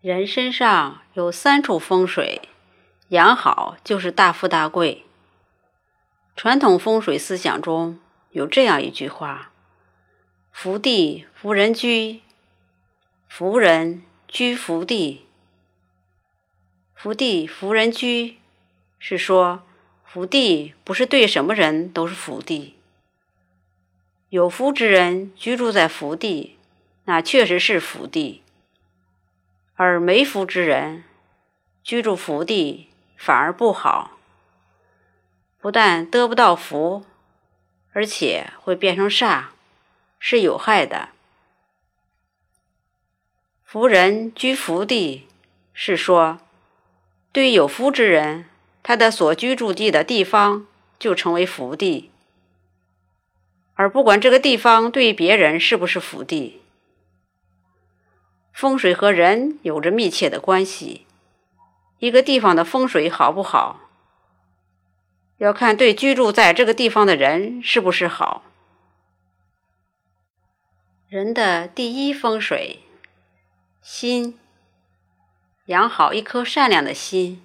人身上有三处风水，养好就是大富大贵。传统风水思想中有这样一句话：“福地福人居，福人居福地。”福地福人居是说福地不是对什么人都是福地，有福之人居住在福地，那确实是福地。而没福之人居住福地反而不好，不但得不到福，而且会变成煞，是有害的。福人居福地，是说对有福之人，他的所居住地的地方就成为福地，而不管这个地方对别人是不是福地。风水和人有着密切的关系。一个地方的风水好不好，要看对居住在这个地方的人是不是好。人的第一风水，心，养好一颗善良的心。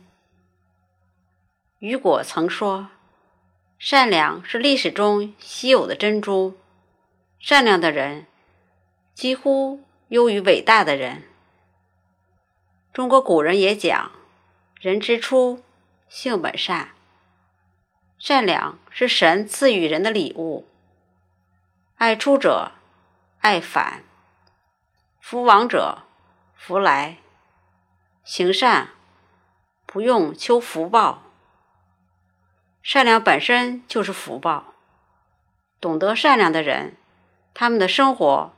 雨果曾说：“善良是历史中稀有的珍珠，善良的人几乎。”优于伟大的人。中国古人也讲：“人之初，性本善。”善良是神赐予人的礼物。爱出者爱返，福往者福来。行善不用求福报，善良本身就是福报。懂得善良的人，他们的生活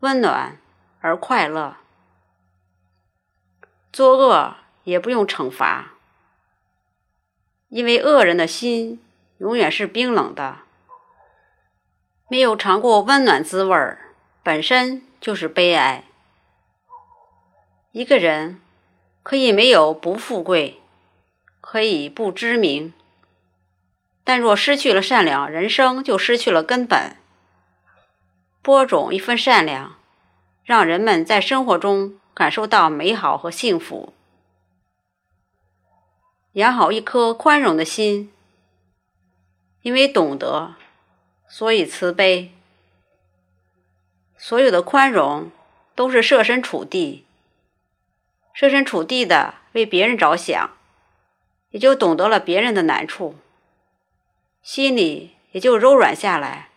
温暖。而快乐，作恶也不用惩罚，因为恶人的心永远是冰冷的，没有尝过温暖滋味儿，本身就是悲哀。一个人可以没有不富贵，可以不知名，但若失去了善良，人生就失去了根本。播种一份善良。让人们在生活中感受到美好和幸福，养好一颗宽容的心。因为懂得，所以慈悲。所有的宽容都是设身处地，设身处地的为别人着想，也就懂得了别人的难处，心里也就柔软下来，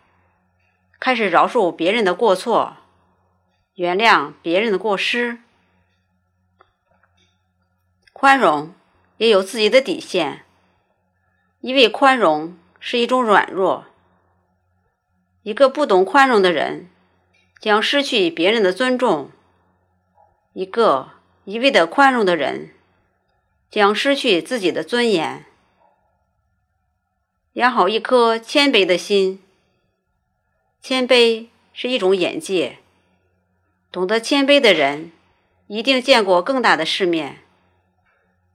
开始饶恕别人的过错。原谅别人的过失，宽容也有自己的底线。因为宽容是一种软弱，一个不懂宽容的人将失去别人的尊重；一个一味的宽容的人将失去自己的尊严。养好一颗谦卑的心，谦卑是一种眼界。懂得谦卑的人，一定见过更大的世面。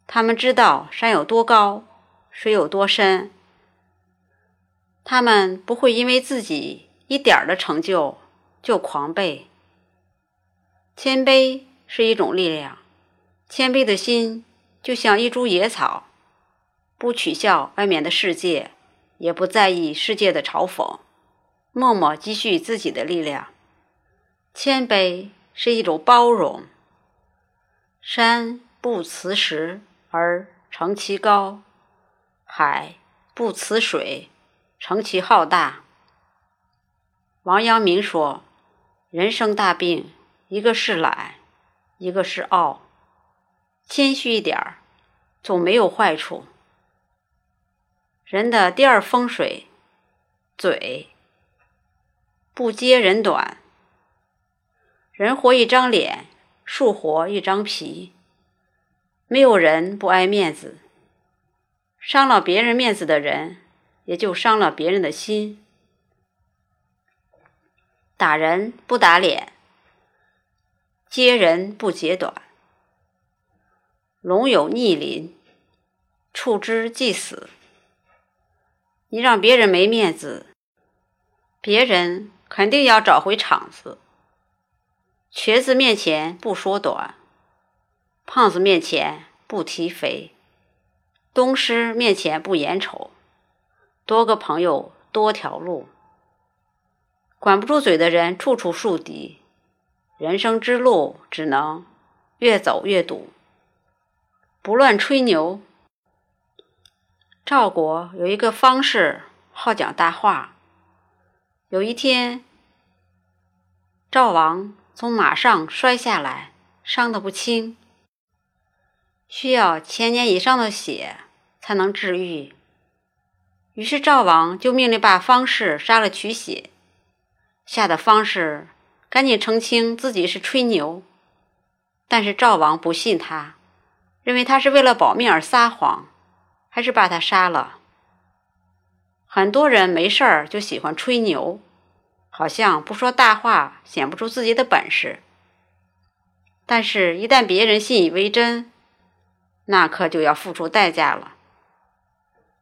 他们知道山有多高，水有多深。他们不会因为自己一点儿的成就就狂悖。谦卑是一种力量。谦卑的心就像一株野草，不取笑外面的世界，也不在意世界的嘲讽，默默积蓄自己的力量。谦卑是一种包容。山不辞石而成其高，海不辞水成其浩大。王阳明说：“人生大病，一个是懒，一个是傲。谦虚一点儿，总没有坏处。”人的第二风水，嘴不揭人短。人活一张脸，树活一张皮。没有人不爱面子，伤了别人面子的人，也就伤了别人的心。打人不打脸，揭人不揭短。龙有逆鳞，触之即死。你让别人没面子，别人肯定要找回场子。瘸子面前不说短，胖子面前不提肥，东施面前不言丑。多个朋友多条路，管不住嘴的人处处树敌。人生之路只能越走越堵。不乱吹牛。赵国有一个方士，好讲大话。有一天，赵王从马上摔下来，伤得不轻，需要千年以上的血才能治愈。于是赵王就命令把方士杀了取血，吓得方士赶紧澄清自己是吹牛，但是赵王不信他。认为他是为了保命而撒谎，还是把他杀了？很多人没事儿就喜欢吹牛，好像不说大话显不出自己的本事。但是，一旦别人信以为真，那可就要付出代价了。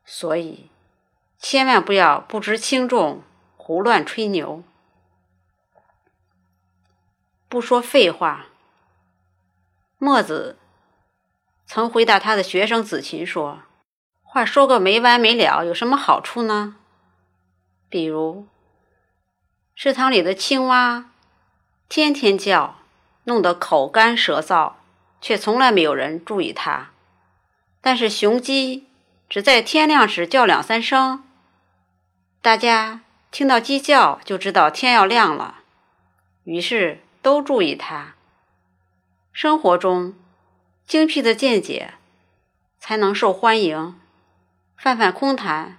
所以，千万不要不知轻重，胡乱吹牛。不说废话，墨子。曾回答他的学生子琴说：“话说个没完没了，有什么好处呢？比如，池塘里的青蛙天天叫，弄得口干舌燥，却从来没有人注意它；但是雄鸡只在天亮时叫两三声，大家听到鸡叫就知道天要亮了，于是都注意它。生活中。”精辟的见解才能受欢迎，泛泛空谈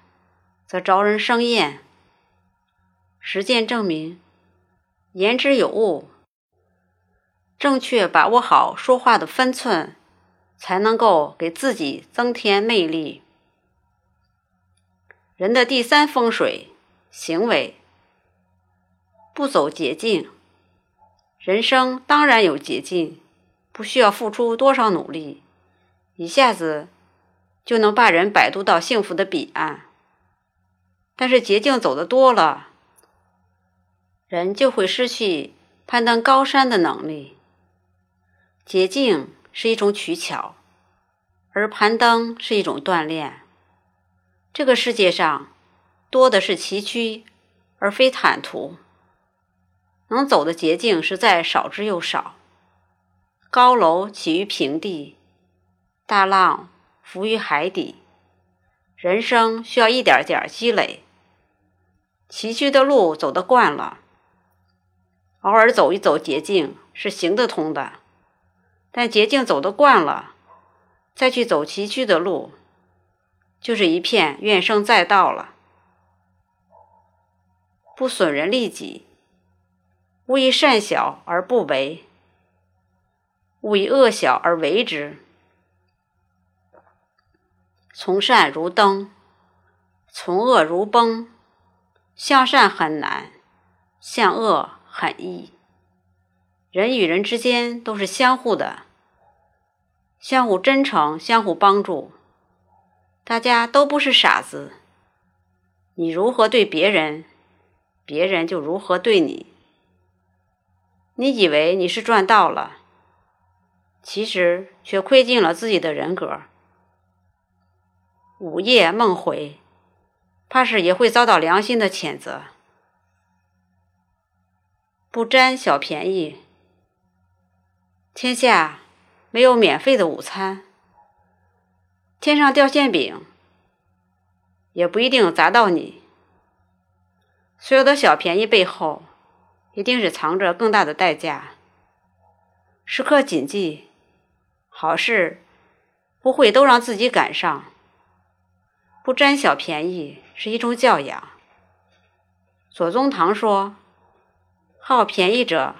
则招人生厌。实践证明，言之有物，正确把握好说话的分寸，才能够给自己增添魅力。人的第三风水，行为不走捷径。人生当然有捷径。不需要付出多少努力，一下子就能把人摆渡到幸福的彼岸。但是捷径走的多了，人就会失去攀登高山的能力。捷径是一种取巧，而攀登是一种锻炼。这个世界上多的是崎岖，而非坦途。能走的捷径实在少之又少。高楼起于平地，大浪浮于海底。人生需要一点点积累。崎岖的路走得惯了，偶尔走一走捷径是行得通的。但捷径走得惯了，再去走崎岖的路，就是一片怨声载道了。不损人利己，勿以善小而不为。勿以恶小而为之。从善如登，从恶如崩。向善很难，向恶很易。人与人之间都是相互的，相互真诚，相互帮助。大家都不是傻子。你如何对别人，别人就如何对你。你以为你是赚到了？其实却亏尽了自己的人格。午夜梦回，怕是也会遭到良心的谴责。不占小便宜。天下没有免费的午餐，天上掉馅饼也不一定砸到你。所有的小便宜背后，一定是藏着更大的代价。时刻谨记。好事不会都让自己赶上，不占小便宜是一种教养。左宗棠说：“好便宜者，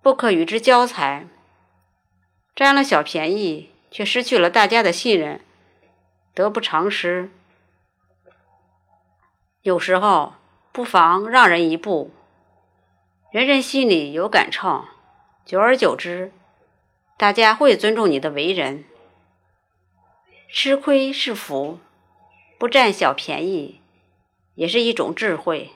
不可与之交财。占了小便宜，却失去了大家的信任，得不偿失。有时候不妨让人一步，人人心里有杆秤，久而久之。”大家会尊重你的为人，吃亏是福，不占小便宜也是一种智慧。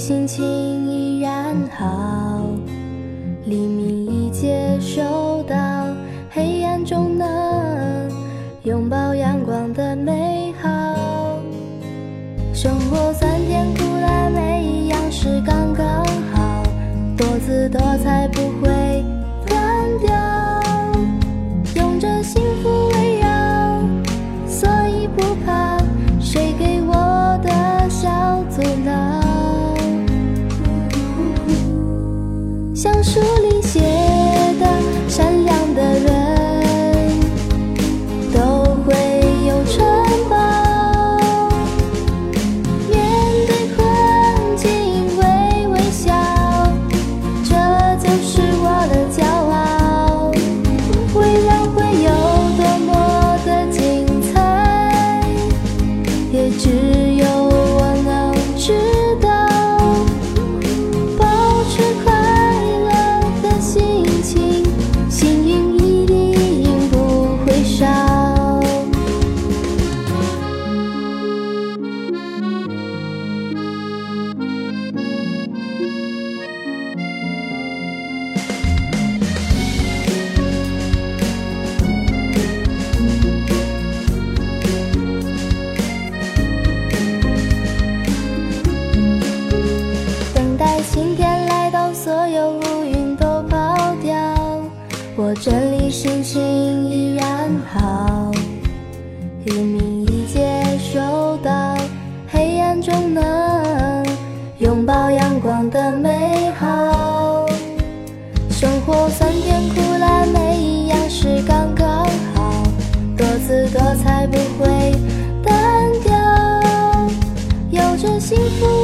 心情依然好黎明已接收到黑暗中能拥抱阳光的美好。生活酸甜苦辣每一样是刚刚好多姿多彩不这幸福。